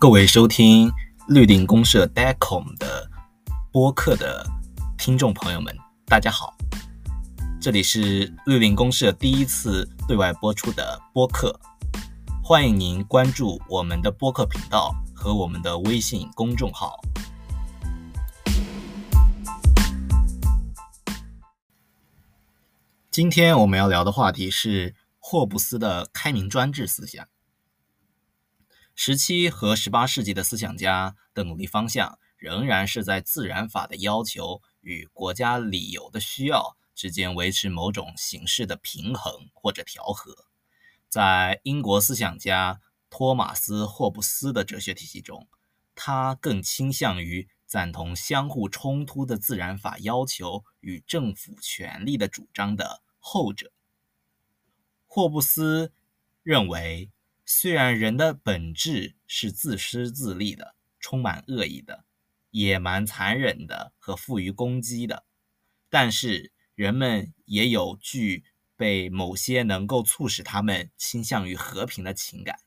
各位收听绿林公社 DECOM 的播客的听众朋友们，大家好，这里是绿林公社第一次对外播出的播客，欢迎您关注我们的播客频道和我们的微信公众号。今天我们要聊的话题是霍布斯的开明专制思想。十七和十八世纪的思想家的努力方向仍然是在自然法的要求与国家理由的需要之间维持某种形式的平衡或者调和。在英国思想家托马斯·霍布斯的哲学体系中，他更倾向于赞同相互冲突的自然法要求与政府权力的主张的后者。霍布斯认为。虽然人的本质是自私自利的、充满恶意的、野蛮残忍的和富于攻击的，但是人们也有具备某些能够促使他们倾向于和平的情感。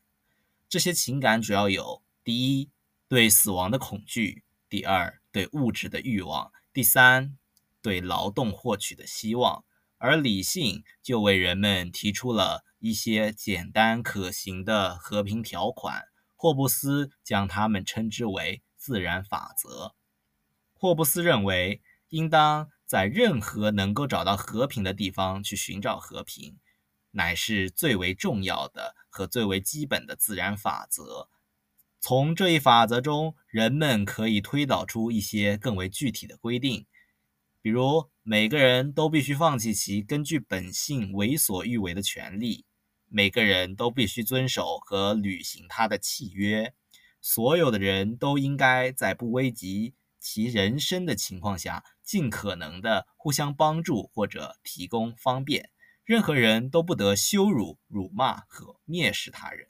这些情感主要有：第一，对死亡的恐惧；第二，对物质的欲望；第三，对劳动获取的希望。而理性就为人们提出了。一些简单可行的和平条款，霍布斯将它们称之为自然法则。霍布斯认为，应当在任何能够找到和平的地方去寻找和平，乃是最为重要的和最为基本的自然法则。从这一法则中，人们可以推导出一些更为具体的规定，比如每个人都必须放弃其根据本性为所欲为的权利。每个人都必须遵守和履行他的契约，所有的人都应该在不危及其人身的情况下，尽可能的互相帮助或者提供方便。任何人都不得羞辱、辱骂和蔑视他人。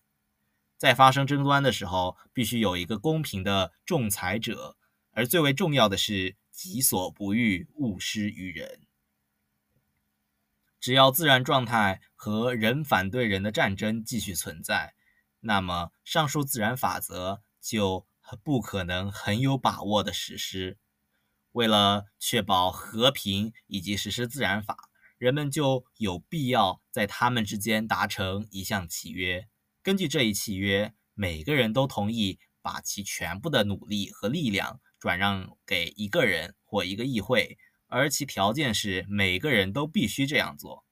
在发生争端的时候，必须有一个公平的仲裁者，而最为重要的是己所不欲，勿施于人。只要自然状态和人反对人的战争继续存在，那么上述自然法则就不可能很有把握的实施。为了确保和平以及实施自然法，人们就有必要在他们之间达成一项契约。根据这一契约，每个人都同意把其全部的努力和力量转让给一个人或一个议会。而其条件是每个人都必须这样做。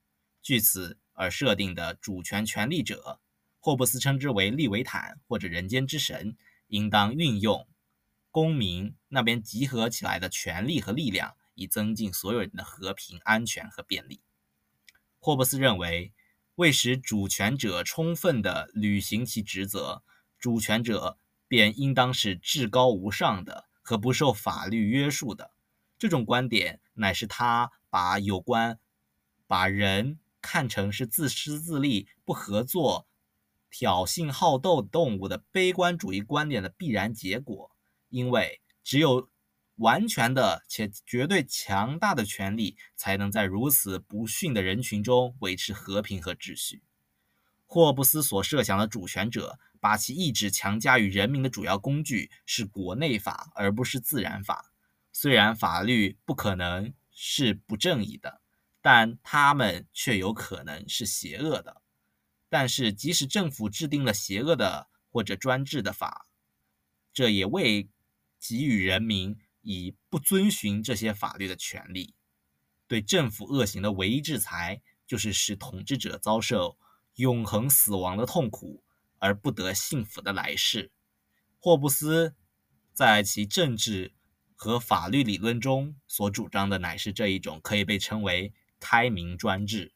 据此而设定的主权权力者，霍布斯称之为利维坦或者人间之神，应当运用公民那边集合起来的权力和力量，以增进所有人的和平、安全和便利。霍布斯认为，为使主权者充分地履行其职责，主权者便应当是至高无上的和不受法律约束的。这种观点乃是他把有关把人看成是自私自利、不合作、挑衅好斗动物的悲观主义观点的必然结果。因为只有完全的且绝对强大的权力，才能在如此不驯的人群中维持和平和秩序。霍布斯所设想的主权者，把其意志强加于人民的主要工具是国内法，而不是自然法。虽然法律不可能是不正义的，但他们却有可能是邪恶的。但是，即使政府制定了邪恶的或者专制的法，这也未给予人民以不遵循这些法律的权利。对政府恶行的唯一制裁，就是使统治者遭受永恒死亡的痛苦，而不得幸福的来世。霍布斯在其政治。和法律理论中所主张的乃是这一种可以被称为开明专制。